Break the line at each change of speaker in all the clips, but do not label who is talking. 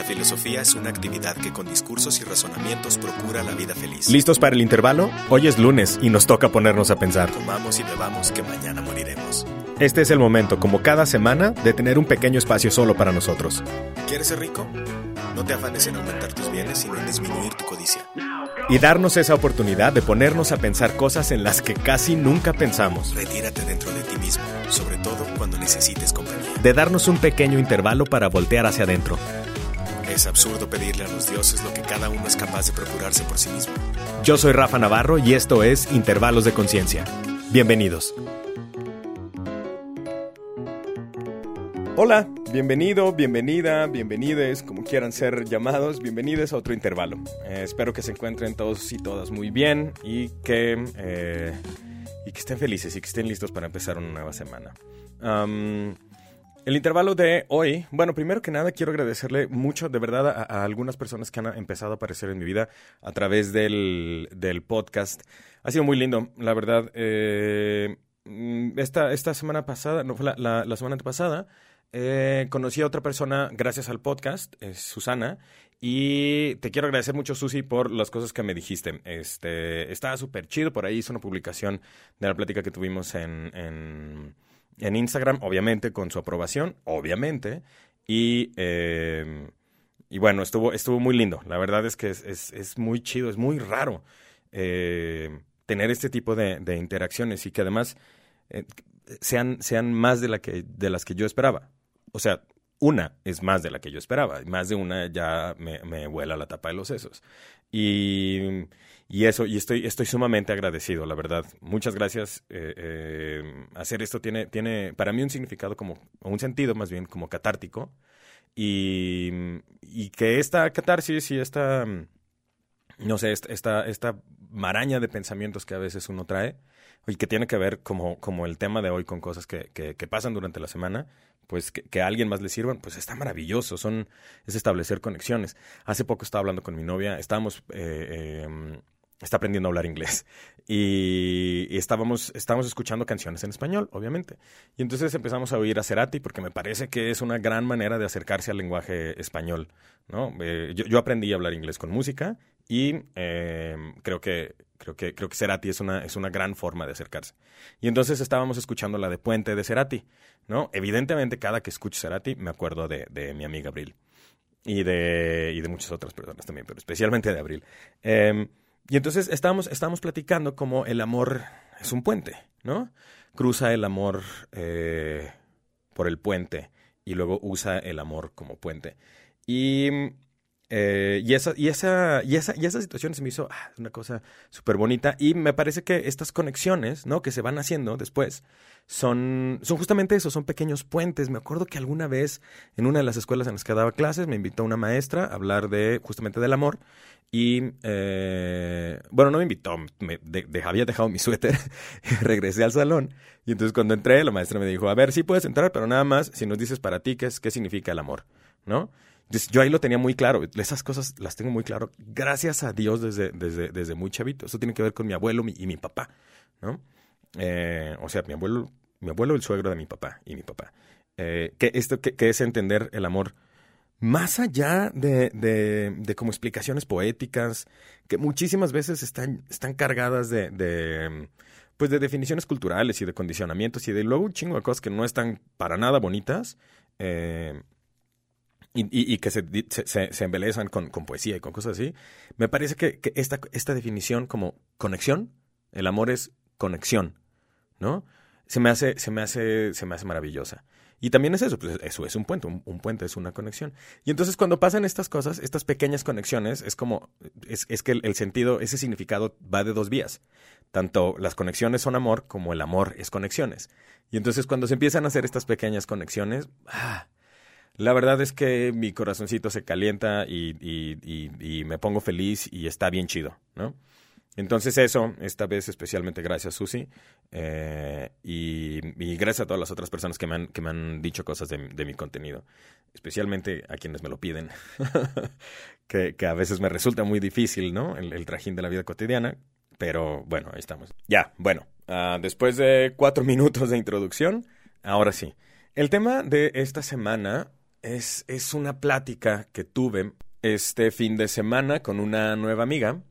La filosofía es una actividad que con discursos y razonamientos procura la vida feliz.
¿Listos para el intervalo? Hoy es lunes y nos toca ponernos a pensar.
Comamos y bebamos que mañana moriremos.
Este es el momento, como cada semana, de tener un pequeño espacio solo para nosotros.
¿Quieres ser rico? No te afanes en aumentar tus bienes, sino en disminuir tu codicia.
Y darnos esa oportunidad de ponernos a pensar cosas en las que casi nunca pensamos.
Retírate dentro de ti mismo, sobre todo cuando necesites compañía.
De darnos un pequeño intervalo para voltear hacia adentro.
Es absurdo pedirle a los dioses lo que cada uno es capaz de procurarse por sí mismo.
Yo soy Rafa Navarro y esto es Intervalos de Conciencia. Bienvenidos. Hola, bienvenido, bienvenida, bienvenides, como quieran ser llamados, bienvenidos a otro intervalo. Eh, espero que se encuentren todos y todas muy bien y que, eh, y que estén felices y que estén listos para empezar una nueva semana. Um, el intervalo de hoy, bueno, primero que nada quiero agradecerle mucho de verdad a, algunas personas que han empezado a aparecer en mi vida a través del, del podcast. Ha sido muy lindo, la verdad. Eh, esta, esta semana pasada, no fue la, la, la semana pasada, eh, conocí a otra persona gracias al podcast, es Susana, y te quiero agradecer mucho, Susi, por las cosas que me dijiste. Este, estaba súper chido, por ahí hice una publicación de la plática que tuvimos en, en, en Instagram, obviamente con su aprobación, obviamente, y... Eh, y bueno, estuvo, estuvo muy lindo. La verdad es que es, es, es muy chido, es muy raro eh, tener este tipo de, interacciones y que además eh, sean, sean más de, la que, de las que yo esperaba. O sea, una es más de la que yo esperaba. Más de una ya me, me vuela la tapa de los sesos. Y, y, eso, y estoy, estoy sumamente agradecido, la verdad. Muchas gracias. Eh, eh, hacer esto tiene, tiene para mí un significado como, un sentido más bien como catártico. Y, y que esta catarsis y esta, no sé, esta, esta maraña de pensamientos que a veces uno trae y que tiene que ver como, como el tema de hoy con cosas que, que, que pasan durante la semana, pues que, que, a alguien más le sirvan, pues está maravilloso, son, es establecer conexiones. Hace poco estaba hablando con mi novia, estábamos, eh, eh, está aprendiendo a hablar inglés y, estábamos, estábamos escuchando canciones en español, obviamente. Y entonces empezamos a oír a Cerati porque me parece que es una gran manera de acercarse al lenguaje español, ¿no? Eh, yo, yo, aprendí a hablar inglés con música y eh, creo que creo que creo que Cerati es una es una gran forma de acercarse. Y entonces estábamos escuchando la de Puente de Cerati, ¿no? Evidentemente cada que escucho Cerati me acuerdo de, de mi amiga Abril y de y de muchas otras personas también, pero especialmente de Abril. Eh, y entonces estábamos platicando como el amor es un puente, ¿no? Cruza el amor eh, por el puente y luego usa el amor como puente. Y eh, y, esa, y, esa, y, esa, y esa situación se me hizo ah, una cosa súper bonita. Y me parece que estas conexiones, ¿no? Que se van haciendo después, son, son justamente eso, son pequeños puentes. Me acuerdo que alguna vez en una de las escuelas en las que daba clases me invitó una maestra a hablar de justamente del amor. Y, eh, bueno, no me invitó, me había dejado mi suéter, regresé al salón. Y entonces cuando entré, la maestra me dijo, a ver, sí puedes entrar, pero nada más si nos dices para ti qué, es, qué significa el amor, ¿no? Yo ahí lo tenía muy claro. Esas cosas las tengo muy claro. Gracias a Dios desde, desde, desde muy chavito. Eso tiene que ver con mi abuelo y mi papá, ¿no? Eh, o sea, mi abuelo, mi abuelo, el suegro de mi papá y mi papá. Eh, que esto que, que, es entender el amor más allá de, de, de, como explicaciones poéticas, que muchísimas veces están, están cargadas de, de, pues de definiciones culturales y de condicionamientos y de luego un chingo de cosas que no están para nada bonitas. Eh, y, que se, se, embelezan con, con, poesía y con cosas así, me parece que, esta, esta definición como conexión, el amor es conexión, ¿no? Se me hace, se me hace, se me hace maravillosa. Y también es eso, pues eso es un puente, un, un, puente es una conexión. Y entonces cuando pasan estas cosas, estas pequeñas conexiones, es como, es, es que el, el, sentido, ese significado va de dos vías. Tanto las conexiones son amor como el amor es conexiones. Y entonces cuando se empiezan a hacer estas pequeñas conexiones, ah, la verdad es que mi corazoncito se calienta y, y, me pongo feliz y está bien chido, ¿no? Entonces eso, esta vez especialmente gracias Susi eh, y, gracias a todas las otras personas que me han, que me han dicho cosas de, de mi contenido, especialmente a quienes me lo piden, que, que, a veces me resulta muy difícil, ¿no? El, trajín de la vida cotidiana, pero bueno, ahí estamos. Ya, bueno, uh, después de cuatro minutos de introducción, ahora sí. El tema de esta semana es, es una plática que tuve este fin de semana con una nueva amiga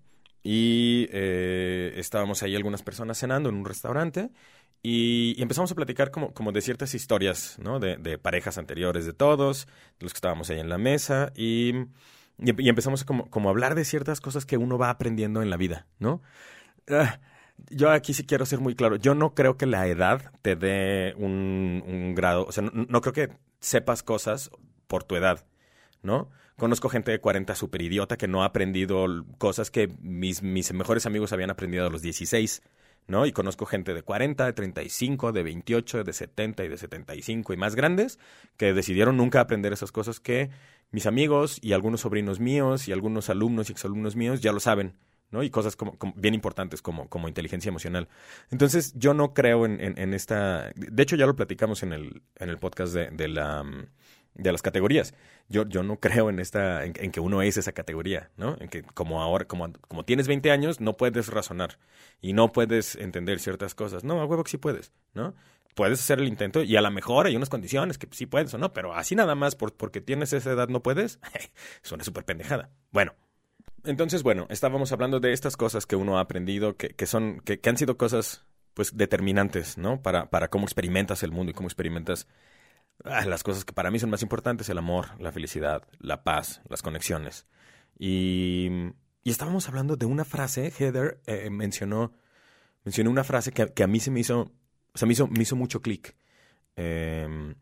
y eh, estábamos ahí algunas personas cenando en un restaurante y, empezamos a platicar como, como de ciertas historias, ¿no? De, parejas anteriores de todos, de los que estábamos ahí en la mesa y, y, empezamos a como, como hablar de ciertas cosas que uno va aprendiendo en la vida, ¿no? Ah, yo aquí sí quiero ser muy claro. Yo no creo que la edad te dé un, un grado, o sea, no, no creo que sepas cosas por tu edad, ¿no? Conozco gente de 40 súper idiota que no ha aprendido cosas que mis, mis mejores amigos habían aprendido a los 16, ¿no? Y conozco gente de 40, de 35, de 28, de 70 y de 75 y más grandes que decidieron nunca aprender esas cosas que mis amigos y algunos sobrinos míos y algunos alumnos y exalumnos míos ya lo saben. ¿No? Y cosas como, bien importantes como, como inteligencia emocional. Entonces, yo no creo en, en, esta... De hecho, ya lo platicamos en el, en el podcast de, la de las categorías. Yo, yo no creo en esta, en, que uno es esa categoría, ¿no? En que como ahora, como, como tienes 20 años, no puedes razonar y no puedes entender ciertas cosas. No, a huevo que sí puedes, ¿no? Puedes hacer el intento y a lo mejor hay unas condiciones que sí puedes o no, pero así nada más por, porque tienes esa edad no puedes, suena súper pendejada. Bueno, entonces, bueno, estábamos hablando de estas cosas que uno ha aprendido, que, que son, que, han sido cosas pues determinantes, ¿no? Para, para cómo experimentas el mundo y cómo experimentas Ah, las cosas que para mí son más importantes, el amor, la felicidad, la paz, las conexiones. Y, y estábamos hablando de una frase, Heather eh, mencionó, mencionó una frase que, que, a mí se me hizo, o sea, me hizo, me hizo mucho clic. Em,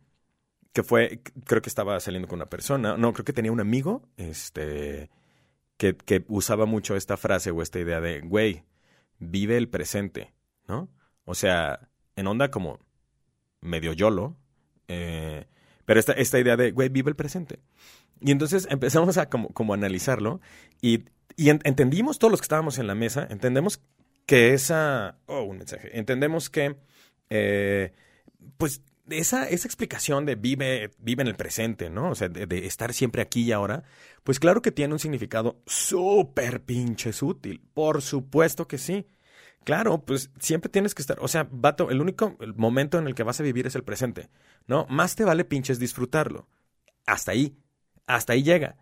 que fue, creo que estaba saliendo con una persona, no, creo que tenía un amigo, este, que, que usaba mucho esta frase o esta idea de, güey, vive el presente, ¿no? O sea, en onda como medio yolo, eh, pero esta, esta idea de, güey, vive el presente. Y entonces empezamos a como, como analizarlo y, y entendimos todos los que estábamos en la mesa, entendemos que esa... Oh, un mensaje. Entendemos que, eh, pues, esa, esa explicación de vive, vive en el presente, ¿no? O sea, de, estar siempre aquí y ahora, pues claro que tiene un significado súper pinches útil. Por supuesto que sí. Claro, pues siempre tienes que estar, o sea, vato, el único momento en el que vas a vivir es el presente, ¿no? Más te vale pinches disfrutarlo. Hasta ahí, hasta ahí llega.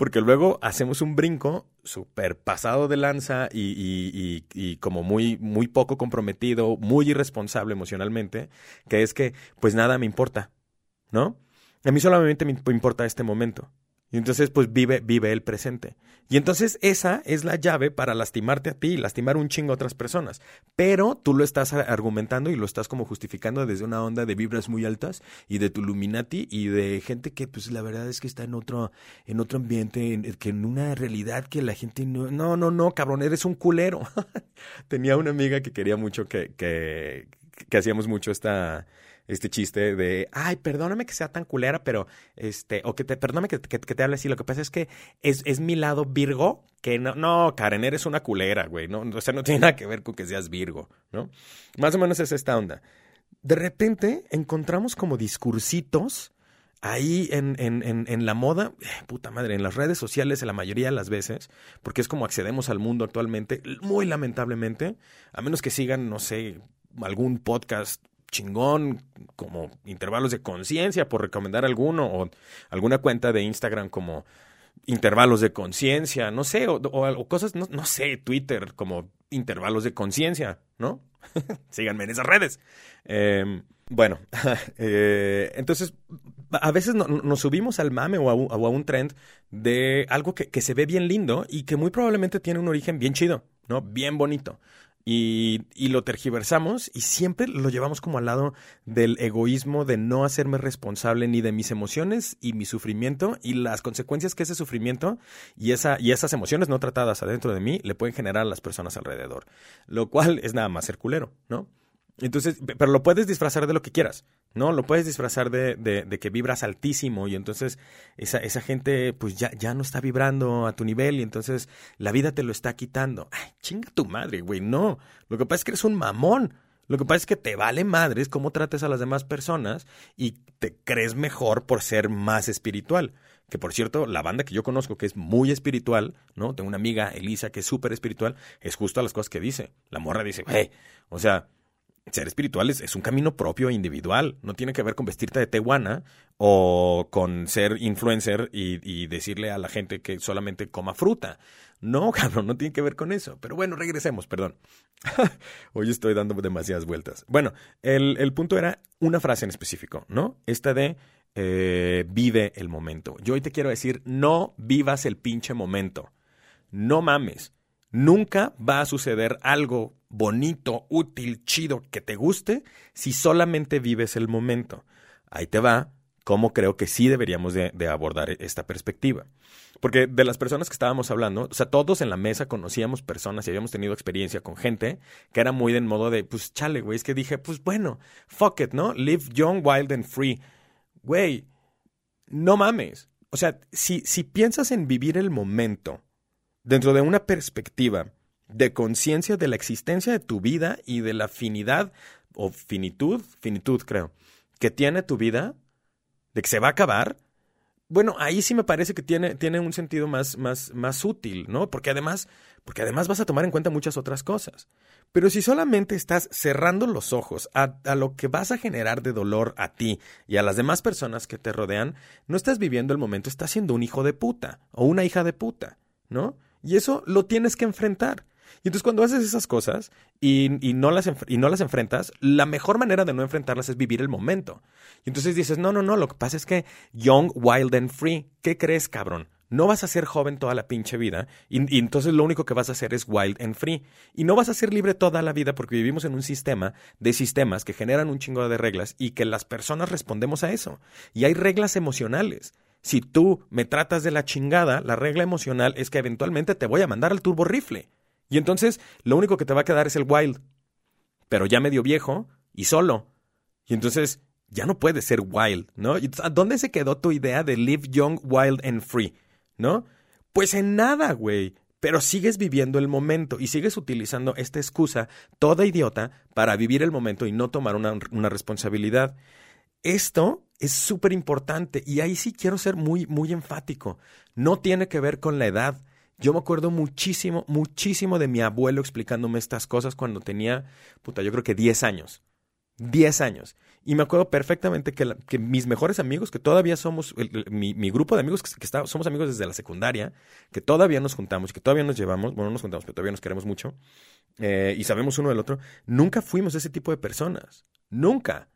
Porque luego hacemos un brinco súper pasado de lanza y, y, y, como muy, muy poco comprometido, muy irresponsable emocionalmente, que es que, pues nada me importa, ¿no? A mí solamente me importa este momento. Y entonces, pues vive, vive el presente. Y entonces esa es la llave para lastimarte a ti y lastimar un chingo a otras personas. Pero tú lo estás argumentando y lo estás como justificando desde una onda de vibras muy altas y de tu Illuminati y de gente que, pues la verdad es que está en otro, en otro ambiente, en, que en una realidad que la gente no, no, no, no, cabrón, eres un culero. Tenía una amiga que quería mucho que, que, que hacíamos mucho esta este chiste de, ay, perdóname que sea tan culera, pero, este, o que te, perdóname que, te hable así, lo que pasa es que es, es mi lado Virgo, que no, no, Karen, eres una culera, güey, ¿no? O sea, no tiene nada que ver con que seas Virgo, ¿no? Más o menos es esta onda. De repente encontramos como discursitos ahí en, en, en, en, la moda, eh, puta madre, en las redes sociales la mayoría de las veces, porque es como accedemos al mundo actualmente, muy lamentablemente, a menos que sigan, no sé, algún podcast chingón como intervalos de conciencia, por recomendar alguno, o alguna cuenta de Instagram como intervalos de conciencia, no sé, o, cosas, no, no, sé, Twitter como intervalos de conciencia, ¿no? Síganme en esas redes. Em, bueno, eh, entonces a veces nos subimos al mame o a, un trend de algo que, que, se ve bien lindo y que muy probablemente tiene un origen bien chido, ¿no? Bien bonito. Y, y, lo tergiversamos y siempre lo llevamos como al lado del egoísmo de no hacerme responsable ni de mis emociones y mi sufrimiento y las consecuencias que ese sufrimiento y, esa, y esas emociones no tratadas adentro de mí le pueden generar a las personas alrededor. Lo cual es nada más ser culero, ¿no? Entonces, pero lo puedes disfrazar de lo que quieras, ¿no? Lo puedes disfrazar de, de, de, que vibras altísimo y entonces esa, esa gente pues ya, ya no está vibrando a tu nivel y entonces la vida te lo está quitando. Ay, chinga tu madre, güey, no. Lo que pasa es que eres un mamón. Lo que pasa es que te vale madres cómo trates a las demás personas y te crees mejor por ser más espiritual. Que por cierto, la banda que yo conozco que es muy espiritual, ¿no? Tengo una amiga, Elisa, que es súper espiritual, es justo a las cosas que dice. La morra dice, güey, o sea, ser espiritual es, un camino propio e individual. No tiene que ver con vestirte de tehuana o con ser influencer y, decirle a la gente que solamente coma fruta. No, cabrón, no tiene que ver con eso. Pero bueno, regresemos, perdón. Hoy estoy dando demasiadas vueltas. Bueno, el, punto era una frase en específico, ¿no? Esta de eh, vive el momento. Yo hoy te quiero decir, no vivas el pinche momento. No mames. Nunca va a suceder algo bonito, útil, chido, que te guste si solamente vives el momento. Ahí te va cómo creo que sí deberíamos de, abordar esta perspectiva. Porque de las personas que estábamos hablando, o sea, todos en la mesa conocíamos personas y habíamos tenido experiencia con gente que era muy en modo de, pues chale, güey, es que dije, pues bueno, fuck it, ¿no? Live young, wild and free. Güey, no mames. O sea, si, si piensas en vivir el momento dentro de una perspectiva de conciencia de la existencia de tu vida y de la finidad o finitud, finitud creo, que tiene tu vida, de que se va a acabar, bueno, ahí sí me parece que tiene, tiene un sentido más, más, más útil, ¿no? Porque además, porque además vas a tomar en cuenta muchas otras cosas. Pero si solamente estás cerrando los ojos a, a, lo que vas a generar de dolor a ti y a las demás personas que te rodean, no estás viviendo el momento, estás siendo un hijo de puta o una hija de puta, ¿no? Y eso lo tienes que enfrentar. Y entonces cuando haces esas cosas y, no las y no las enfrentas, la mejor manera de no enfrentarlas es vivir el momento. Y entonces dices, no, no, no, lo que pasa es que young, wild and free, ¿qué crees, cabrón? No vas a ser joven toda la pinche vida y, y, entonces lo único que vas a hacer es wild and free. Y no vas a ser libre toda la vida porque vivimos en un sistema de sistemas que generan un chingo de reglas y que las personas respondemos a eso. Y hay reglas emocionales. Si tú me tratas de la chingada, la regla emocional es que eventualmente te voy a mandar al turbo rifle. Y entonces lo único que te va a quedar es el wild. Pero ya medio viejo y solo. Y entonces ya no puedes ser wild, ¿no? ¿A dónde se quedó tu idea de live young, wild and free? ¿No? Pues en nada, güey. Pero sigues viviendo el momento y sigues utilizando esta excusa toda idiota para vivir el momento y no tomar una, una responsabilidad. Esto es súper importante y ahí sí quiero ser muy, muy enfático. No tiene que ver con la edad. Yo me acuerdo muchísimo, muchísimo de mi abuelo explicándome estas cosas cuando tenía, puta, yo creo que 10 años. 10 años. Y me acuerdo perfectamente que, mis mejores amigos, que todavía somos, mi, grupo de amigos, que, somos amigos desde la secundaria, que todavía nos juntamos, que todavía nos llevamos, bueno, no nos juntamos, pero todavía nos queremos mucho, eh, y sabemos uno del otro, nunca fuimos ese tipo de personas. Nunca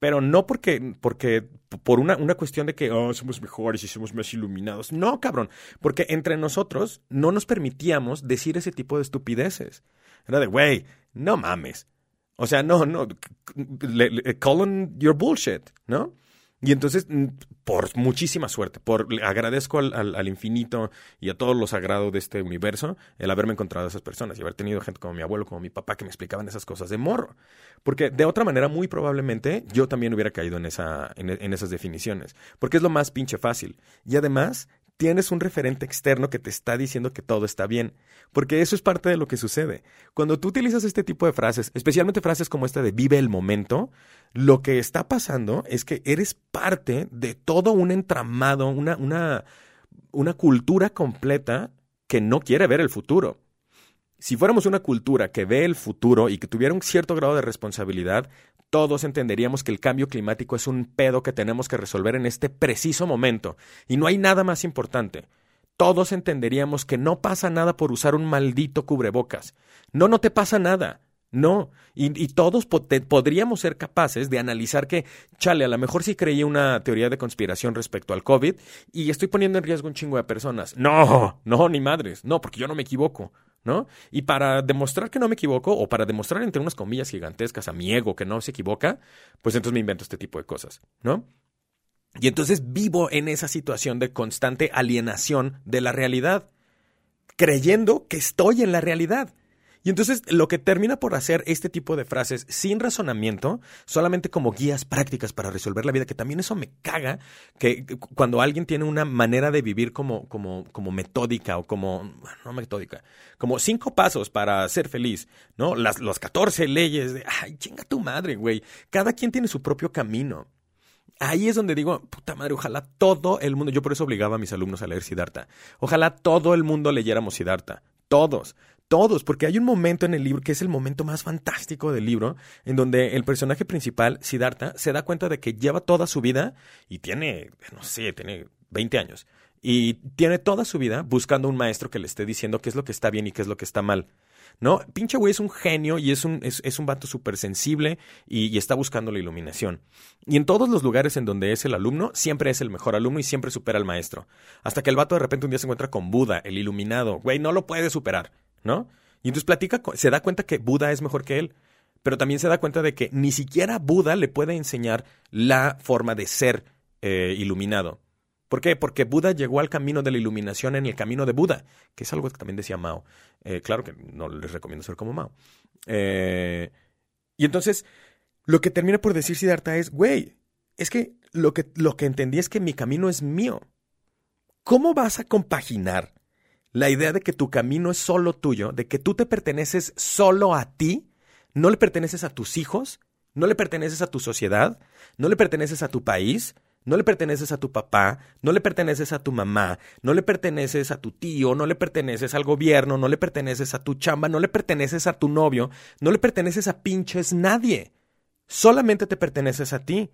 pero no porque, porque por una, una cuestión de que oh, somos mejores y somos más iluminados. No, cabrón, porque entre nosotros no nos permitíamos decir ese tipo de estupideces. Era de, güey, no mames. O sea, no, no, call on your bullshit, ¿no? Y entonces, mm, por muchísima suerte, por agradezco al, al, infinito y a todos los sagrados de este universo el haberme encontrado a esas personas y haber tenido gente como mi abuelo, como mi papá, que me explicaban esas cosas de morro. Porque de otra manera, muy probablemente, yo también hubiera caído en, esa, en esas definiciones. Porque es lo más pinche fácil. Y además, tienes un referente externo que te está diciendo que todo está bien, porque eso es parte de lo que sucede. Cuando tú utilizas este tipo de frases, especialmente frases como esta de vive el momento, lo que está pasando es que eres parte de todo un entramado, una, una, una cultura completa que no quiere ver el futuro. Si fuéramos una cultura que ve el futuro y que tuviera un cierto grado de responsabilidad, todos entenderíamos que el cambio climático es un pedo que tenemos que resolver en este preciso momento. Y no hay nada más importante. Todos entenderíamos que no pasa nada por usar un maldito cubrebocas. No, no te pasa nada. No, y, todos podríamos ser capaces de analizar que, chale, a lo mejor sí creí una teoría de conspiración respecto al COVID y estoy poniendo en riesgo un chingo de personas. No, no, ni madres, no, porque yo no me equivoco. ¿No? Y para demostrar que no me equivoco, o para demostrar entre unas comillas gigantescas a mi ego que no se equivoca, pues entonces me invento este tipo de cosas, ¿no? Y entonces vivo en esa situación de constante alienación de la realidad, creyendo que estoy en la realidad. Y entonces lo que termina por hacer este tipo de frases sin razonamiento, solamente como guías prácticas para resolver la vida, que también eso me caga, que cuando alguien tiene una manera de vivir como, como, como metódica o como, no metódica, como cinco pasos para ser feliz, ¿no? Las, los 14 leyes de, ay, chinga tu madre, güey. Cada quien tiene su propio camino. Ahí es donde digo, puta madre, ojalá todo el mundo, yo por eso obligaba a mis alumnos a leer Siddhartha, ojalá todo el mundo leyéramos Siddhartha, todos, todos, porque hay un momento en el libro que es el momento más fantástico del libro, en donde el personaje principal, Siddhartha, se da cuenta de que lleva toda su vida y tiene, no sé, tiene 20 años, y tiene toda su vida buscando un maestro que le esté diciendo qué es lo que está bien y qué es lo que está mal. ¿No? Pinche güey es un genio y es un, es, un vato súper sensible y, y, está buscando la iluminación. Y en todos los lugares en donde es el alumno, siempre es el mejor alumno y siempre supera al maestro. Hasta que el vato de repente un día se encuentra con Buda, el iluminado. Güey, no lo puede superar, ¿no? Y entonces platica, se da cuenta que Buda es mejor que él. Pero también se da cuenta de que ni siquiera Buda le puede enseñar la forma de ser eh, iluminado. ¿Por qué? Porque Buda llegó al camino de la iluminación en el camino de Buda, que es algo que también decía Mao. Eh, claro que no les recomiendo ser como Mao. Eh, y entonces, lo que termina por decir Siddhartha es, güey, es que lo, que lo que entendí es que mi camino es mío. ¿Cómo vas a compaginar la idea de que tu camino es solo tuyo, de que tú te perteneces solo a ti, no le perteneces a tus hijos, no le perteneces a tu sociedad, no le perteneces a tu país, no le perteneces a tu papá, no le perteneces a tu mamá, no le perteneces a tu tío, no le perteneces al gobierno, no le perteneces a tu chamba, no le perteneces a tu novio, no le perteneces a pinches nadie. Solamente te perteneces a ti.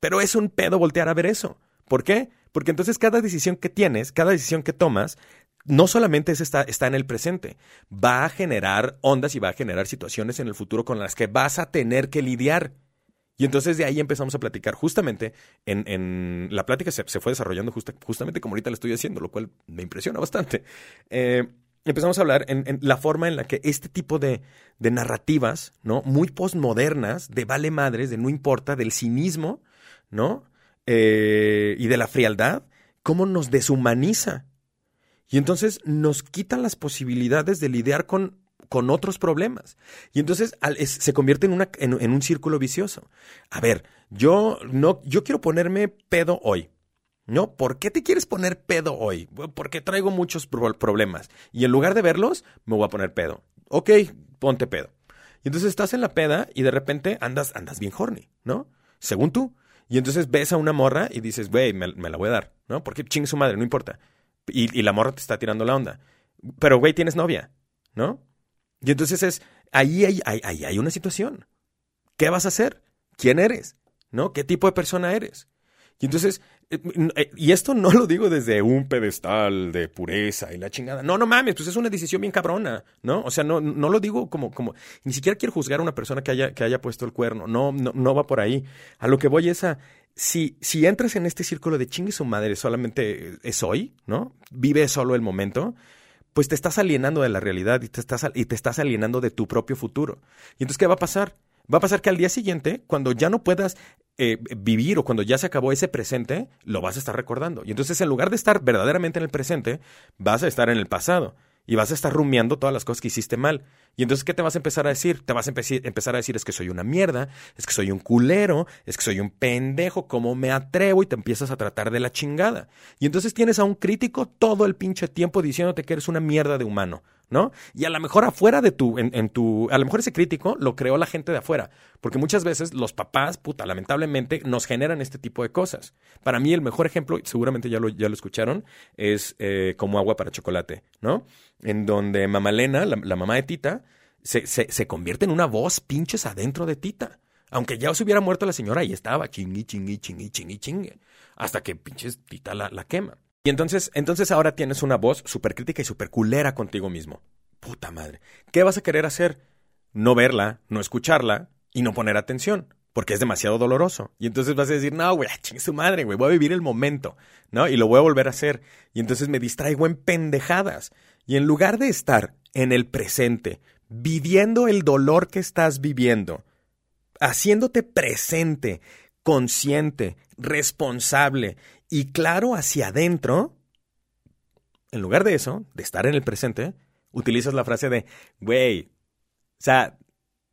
Pero es un pedo voltear a ver eso. ¿Por qué? Porque entonces cada decisión que tienes, cada decisión que tomas, no solamente está, está en el presente, va a generar ondas y va a generar situaciones en el futuro con las que vas a tener que lidiar. Y entonces de ahí empezamos a platicar justamente, en, en la plática se, se fue desarrollando justamente como ahorita le estoy haciendo, lo cual me impresiona bastante. Eh, empezamos a hablar en, la forma en la que este tipo de, de narrativas, ¿no? Muy postmodernas, de vale madres, de no importa, del cinismo, ¿no? Eh, y de la frialdad, cómo nos deshumaniza. Y entonces nos quita las posibilidades de lidiar con con otros problemas. Y entonces se convierte en, una, en, un círculo vicioso. A ver, yo, no, yo quiero ponerme pedo hoy. ¿No? ¿Por qué te quieres poner pedo hoy? Porque traigo muchos problemas. Y en lugar de verlos, me voy a poner pedo. Ok, ponte pedo. Y entonces estás en la peda y de repente andas, andas bien horny, ¿no? Según tú. Y entonces ves a una morra y dices, güey, me, la voy a dar, ¿no? Porque ching su madre, no importa. Y, la morra te está tirando la onda. Pero, güey, tienes novia, ¿no? Y entonces es, ahí hay, ahí hay una situación. ¿Qué vas a hacer? ¿Quién eres? ¿No? ¿Qué tipo de persona eres? Y entonces, eh, eh, y esto no lo digo desde un pedestal de pureza y la chingada. No, no mames, pues es una decisión bien cabrona, ¿no? O sea, no, no lo digo como, como, ni siquiera quiero juzgar a una persona que haya, que haya puesto el cuerno. No, no, no va por ahí. A lo que voy es a, si, si entras en este círculo de chingue su madre solamente es hoy, ¿no? Vive solo el momento pues te estás alienando de la realidad y te estás, y te estás alienando de tu propio futuro. Y entonces, ¿qué va a pasar? Va a pasar que al día siguiente, cuando ya no puedas eh, vivir o cuando ya se acabó ese presente, lo vas a estar recordando. Y entonces, en lugar de estar verdaderamente en el presente, vas a estar en el pasado y vas a estar rumiando todas las cosas que hiciste mal. Y entonces, ¿qué te vas a empezar a decir? Te vas a empezar a decir es que soy una mierda, es que soy un culero, es que soy un pendejo, ¿cómo me atrevo? Y te empiezas a tratar de la chingada. Y entonces tienes a un crítico todo el pinche tiempo diciéndote que eres una mierda de humano. ¿no? Y a lo mejor afuera de tu, en, tu, a lo mejor ese crítico lo creó la gente de afuera, porque muchas veces los papás, puta, lamentablemente nos generan este tipo de cosas. Para mí el mejor ejemplo, seguramente ya lo, ya lo escucharon, es eh, como agua para chocolate, ¿no? En donde Mamalena, la, la mamá de Tita, se, se, convierte en una voz pinches adentro de Tita. Aunque ya se hubiera muerto la señora, ahí estaba, chingui, chingui, chingui, chingui, chingue, hasta que pinches Tita la, la quema. Y entonces, entonces ahora tienes una voz súper crítica y súper culera contigo mismo. Puta madre. ¿Qué vas a querer hacer? No verla, no escucharla y no poner atención, porque es demasiado doloroso. Y entonces vas a decir, no, güey, chingue su madre, güey, voy a vivir el momento, ¿no? Y lo voy a volver a hacer. Y entonces me distraigo en pendejadas. Y en lugar de estar en el presente, viviendo el dolor que estás viviendo, haciéndote presente, consciente, responsable y claro hacia adentro, en lugar de eso, de estar en el presente, utilizas la frase de, güey, o sea,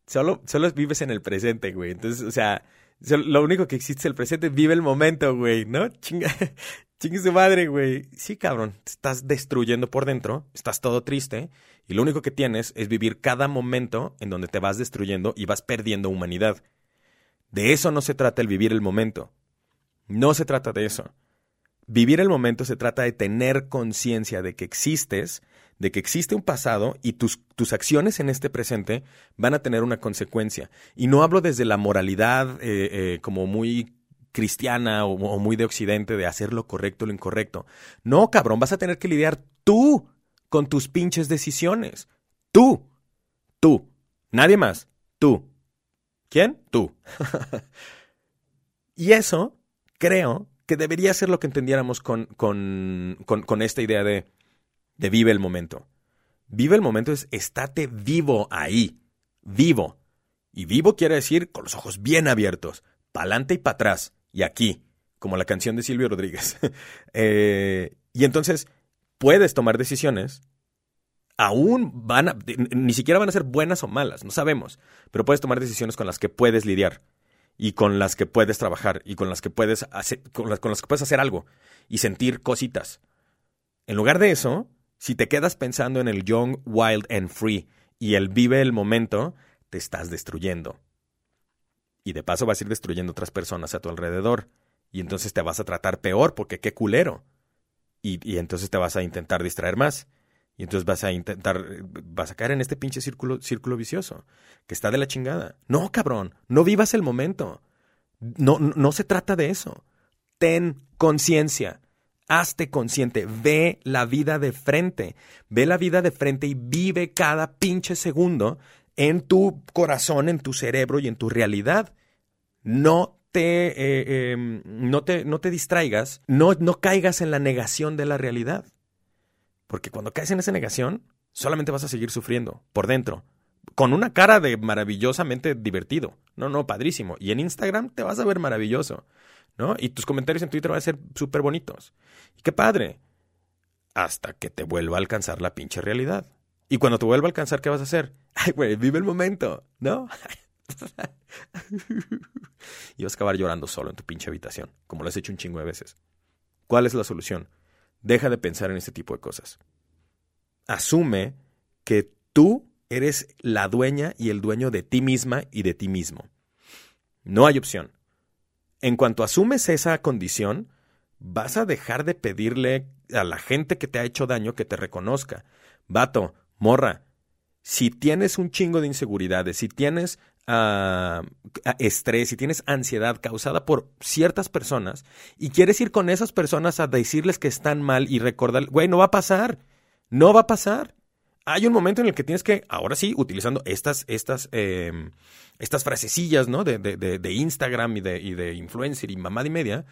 solo, solo vives en el presente, güey. Entonces, o sea, lo único que existe es el presente, vive el momento, güey, ¿no? Chinga, chingue su madre, güey. Sí, cabrón, te estás destruyendo por dentro, estás todo triste, y lo único que tienes es vivir cada momento en donde te vas destruyendo y vas perdiendo humanidad. De eso no se trata el vivir el momento. No se trata de eso. Vivir el momento se trata de tener conciencia de que existes, de que existe un pasado y tus, tus acciones en este presente van a tener una consecuencia. Y no hablo desde la moralidad eh, eh, como muy cristiana o, muy de occidente de hacer lo correcto o lo incorrecto. No, cabrón, vas a tener que lidiar tú con tus pinches decisiones. Tú. Tú. Nadie más. Tú. ¿Quién? Tú. y eso, creo, que debería ser lo que entendiéramos con, con, con, con esta idea de, de vive el momento. Vive el momento es estate vivo ahí. Vivo. Y vivo quiere decir con los ojos bien abiertos, pa'lante y para atrás, y aquí, como la canción de Silvio Rodríguez. Eh, y entonces puedes tomar decisiones aún van a, ni siquiera van a ser buenas o malas, no sabemos, pero puedes tomar decisiones con las que puedes lidiar y con las que puedes trabajar y con las que puedes hacer, con con las que puedes hacer algo y sentir cositas. En lugar de eso, si te quedas pensando en el young, wild and free y el vive el momento, te estás destruyendo. Y de paso vas a ir destruyendo otras personas a tu alrededor. Y entonces te vas a tratar peor porque qué culero. Y, y entonces te vas a intentar distraer más. Y entonces vas a intentar, vas a caer en este pinche círculo, círculo vicioso, que está de la chingada. No, cabrón, no vivas el momento. No, no se trata de eso. Ten conciencia. Hazte consciente. Ve la vida de frente. Ve la vida de frente y vive cada pinche segundo en tu corazón, en tu cerebro y en tu realidad. No te, eh, em, no te, no te distraigas, no, no caigas en la negación de la realidad. Porque cuando caes en esa negación, solamente vas a seguir sufriendo por dentro. Con una cara de maravillosamente divertido. No, no, padrísimo. Y en Instagram te vas a ver maravilloso. ¿No? Y tus comentarios en Twitter van a ser súper bonitos. Y qué padre. Hasta que te vuelva a alcanzar la pinche realidad. Y cuando te vuelva a alcanzar, ¿qué vas a hacer? Ay, güey, vive el momento, ¿no? y vas a acabar llorando solo en tu pinche habitación, como lo has hecho un chingo de veces. ¿Cuál es la solución? Deja de pensar en este tipo de cosas. Asume que tú eres la dueña y el dueño de ti misma y de ti mismo. No hay opción. En cuanto asumes esa condición, vas a dejar de pedirle a la gente que te ha hecho daño que te reconozca. Vato, morra, si tienes un chingo de inseguridades, si tienes uh, estrés, si tienes ansiedad causada por ciertas personas y quieres ir con esas personas a decirles que están mal y recordar, güey, no va a pasar, no va a pasar. Hay un momento en el que tienes que, ahora sí, utilizando estas, estas, eh, estas frasecillas, ¿no? De, de, de, Instagram y de, y de influencer y mamá y media,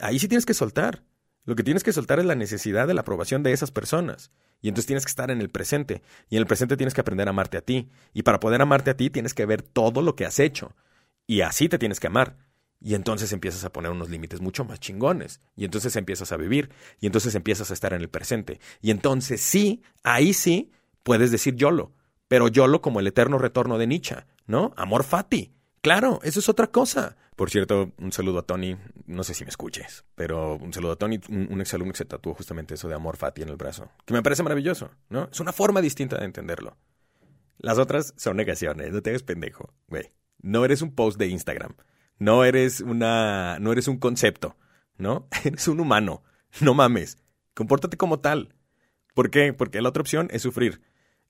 ahí sí tienes que soltar. Lo que tienes que soltar es la necesidad de la aprobación de esas personas. Y entonces tienes que estar en el presente. Y en el presente tienes que aprender a amarte a ti. Y para poder amarte a ti tienes que ver todo lo que has hecho. Y así te tienes que amar. Y entonces empiezas a poner unos límites mucho más chingones. Y entonces empiezas a vivir. Y entonces empiezas a estar en el presente. Y entonces sí, ahí sí, puedes decir YOLO. Pero YOLO como el eterno retorno de Nietzsche, ¿no? Amor fati. Claro, eso es otra cosa. Por cierto, un saludo a Tony. No sé si me escuches, pero un saludo a Tony, un, un exalumno que se tatuó justamente eso de amor fati en el brazo. Que me parece maravilloso, ¿no? Es una forma distinta de entenderlo. Las otras son negaciones, no te hagas pendejo, güey. No eres un post de Instagram. No eres una. no eres un concepto, ¿no? Eres un humano. No mames. Compórtate como tal. ¿Por qué? Porque la otra opción es sufrir.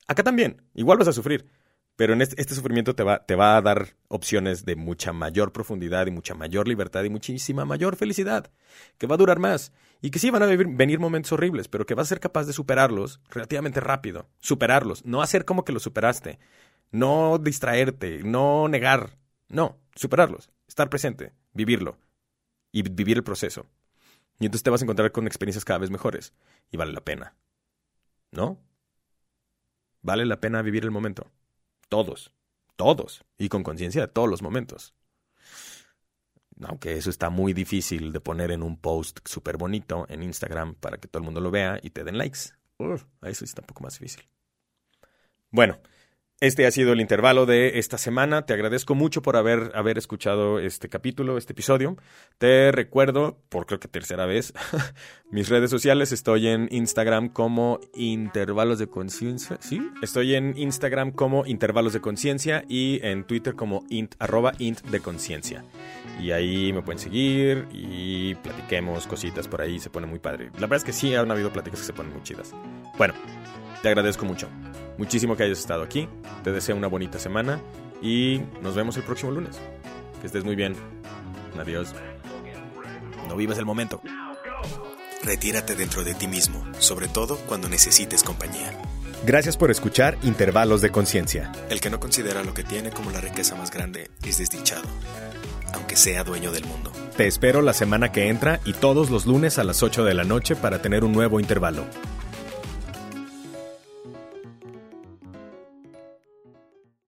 Acá también, igual vas a sufrir. Pero en este, este, sufrimiento te va, te va a dar opciones de mucha mayor profundidad y mucha mayor libertad y muchísima mayor felicidad, que va a durar más y que sí van a venir momentos horribles, pero que vas a ser capaz de superarlos relativamente rápido, superarlos, no hacer como que los superaste, no distraerte, no negar, no, superarlos, estar presente, vivirlo y vivir el proceso. Y entonces te vas a encontrar con experiencias cada vez mejores y vale la pena. ¿No? Vale la pena vivir el momento. Todos, todos, y con conciencia de todos los momentos. Aunque eso está muy difícil de poner en un post súper bonito en Instagram para que todo el mundo lo vea y te den likes. Eso sí está un poco más difícil. Bueno, este ha sido el intervalo de esta semana. Te agradezco mucho por haber, haber escuchado este capítulo, este episodio. Te recuerdo, por creo que tercera vez, mis redes sociales. Estoy en Instagram como Intervalos de Conciencia. Sí, estoy en Instagram como Intervalos de Conciencia y en Twitter como int, arroba int de conciencia. Y ahí me pueden seguir y platiquemos cositas por ahí. Se pone muy padre. La verdad es que sí han habido pláticas que se ponen muy chidas. Bueno, Te agradezco mucho. Muchísimo que hayas estado aquí. Te deseo una bonita semana y nos vemos el próximo lunes. Que estés muy bien. Adiós.
No vivas el momento. Retírate dentro de ti mismo, sobre todo cuando necesites compañía.
Gracias por escuchar Intervalos de Conciencia.
El que no considera lo que tiene como la riqueza más grande es desdichado, aunque sea dueño del mundo.
Te espero la semana que entra y todos los lunes a las 8 de la noche para tener un nuevo intervalo.